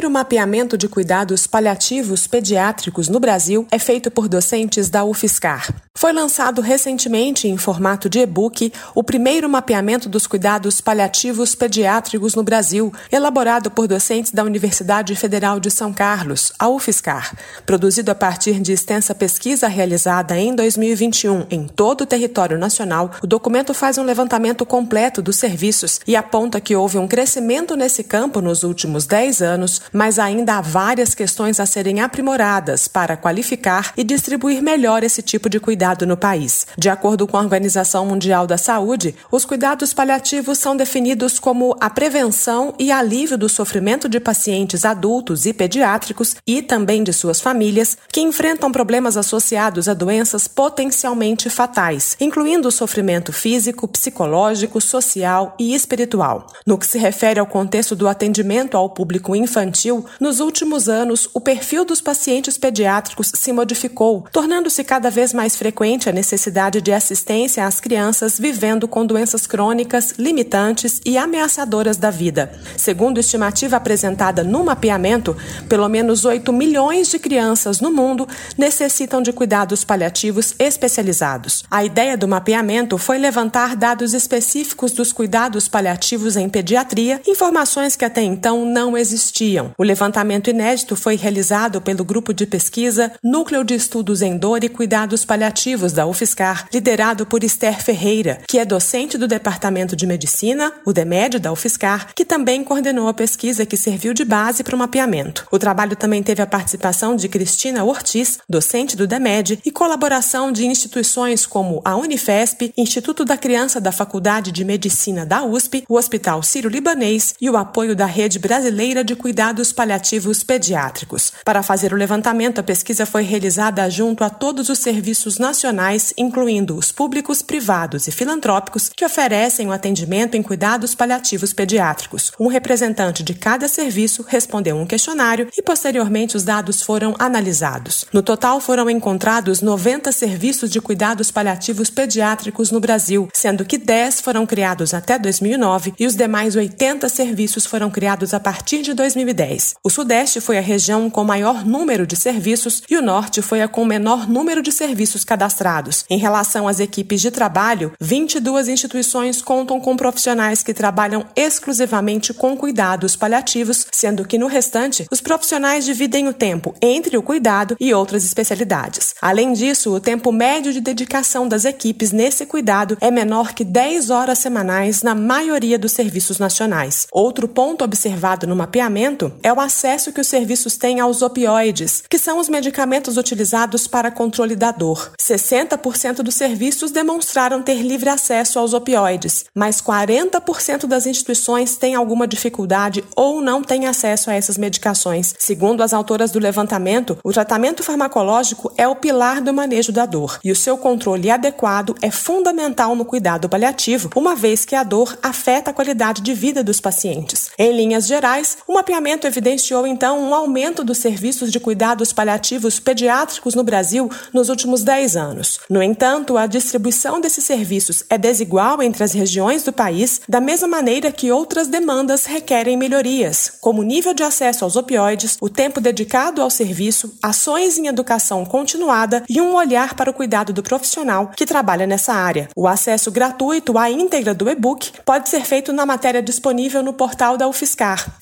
Primeiro mapeamento de cuidados paliativos pediátricos no Brasil é feito por docentes da UFSCar. Foi lançado recentemente em formato de e-book o primeiro mapeamento dos cuidados paliativos pediátricos no Brasil, elaborado por docentes da Universidade Federal de São Carlos, a UFSCar. Produzido a partir de extensa pesquisa realizada em 2021 em todo o território nacional, o documento faz um levantamento completo dos serviços e aponta que houve um crescimento nesse campo nos últimos 10 anos, mas ainda há várias questões a serem aprimoradas para qualificar e distribuir melhor esse tipo de cuidado no país. De acordo com a Organização Mundial da Saúde, os cuidados paliativos são definidos como a prevenção e alívio do sofrimento de pacientes adultos e pediátricos e também de suas famílias que enfrentam problemas associados a doenças potencialmente fatais, incluindo o sofrimento físico, psicológico, social e espiritual. No que se refere ao contexto do atendimento ao público infantil, nos últimos anos o perfil dos pacientes pediátricos se modificou, tornando-se cada vez mais frequente frequente a necessidade de assistência às crianças vivendo com doenças crônicas, limitantes e ameaçadoras da vida. Segundo estimativa apresentada no mapeamento, pelo menos 8 milhões de crianças no mundo necessitam de cuidados paliativos especializados. A ideia do mapeamento foi levantar dados específicos dos cuidados paliativos em pediatria, informações que até então não existiam. O levantamento inédito foi realizado pelo grupo de pesquisa Núcleo de Estudos em Dor e Cuidados Paliativos da UFSCar, liderado por Esther Ferreira, que é docente do Departamento de Medicina, o DEMED da UFSCar, que também coordenou a pesquisa que serviu de base para o mapeamento. O trabalho também teve a participação de Cristina Ortiz, docente do DEMED, e colaboração de instituições como a Unifesp, Instituto da Criança da Faculdade de Medicina da USP, o Hospital Sírio-Libanês e o apoio da Rede Brasileira de Cuidados Paliativos Pediátricos. Para fazer o levantamento, a pesquisa foi realizada junto a todos os serviços nacionais nacionais, incluindo os públicos, privados e filantrópicos, que oferecem o atendimento em cuidados paliativos pediátricos. Um representante de cada serviço respondeu um questionário e, posteriormente, os dados foram analisados. No total, foram encontrados 90 serviços de cuidados paliativos pediátricos no Brasil, sendo que 10 foram criados até 2009 e os demais 80 serviços foram criados a partir de 2010. O Sudeste foi a região com maior número de serviços e o Norte foi a com menor número de serviços cadastrados cadastrados. Em relação às equipes de trabalho, 22 instituições contam com profissionais que trabalham exclusivamente com cuidados paliativos, sendo que no restante, os profissionais dividem o tempo entre o cuidado e outras especialidades. Além disso, o tempo médio de dedicação das equipes nesse cuidado é menor que 10 horas semanais na maioria dos serviços nacionais. Outro ponto observado no mapeamento é o acesso que os serviços têm aos opioides, que são os medicamentos utilizados para controle da dor. 60% dos serviços demonstraram ter livre acesso aos opioides, mas 40% das instituições têm alguma dificuldade ou não têm acesso a essas medicações. Segundo as autoras do levantamento, o tratamento farmacológico é o pilar do manejo da dor e o seu controle adequado é fundamental no cuidado paliativo, uma vez que a dor afeta a qualidade de vida dos pacientes. Em linhas gerais, o mapeamento evidenciou então um aumento dos serviços de cuidados paliativos pediátricos no Brasil nos últimos 10 anos. No entanto, a distribuição desses serviços é desigual entre as regiões do país, da mesma maneira que outras demandas requerem melhorias, como o nível de acesso aos opioides, o tempo dedicado ao serviço, ações em educação continuada e um olhar para o cuidado do profissional que trabalha nessa área. O acesso gratuito à íntegra do e-book pode ser feito na matéria disponível no portal da UFSCar,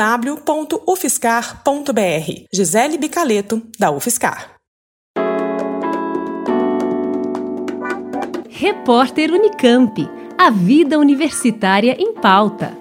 www.ufscar.br. Gisele Bicaleto, da UFSCar. Repórter Unicamp. A vida universitária em pauta.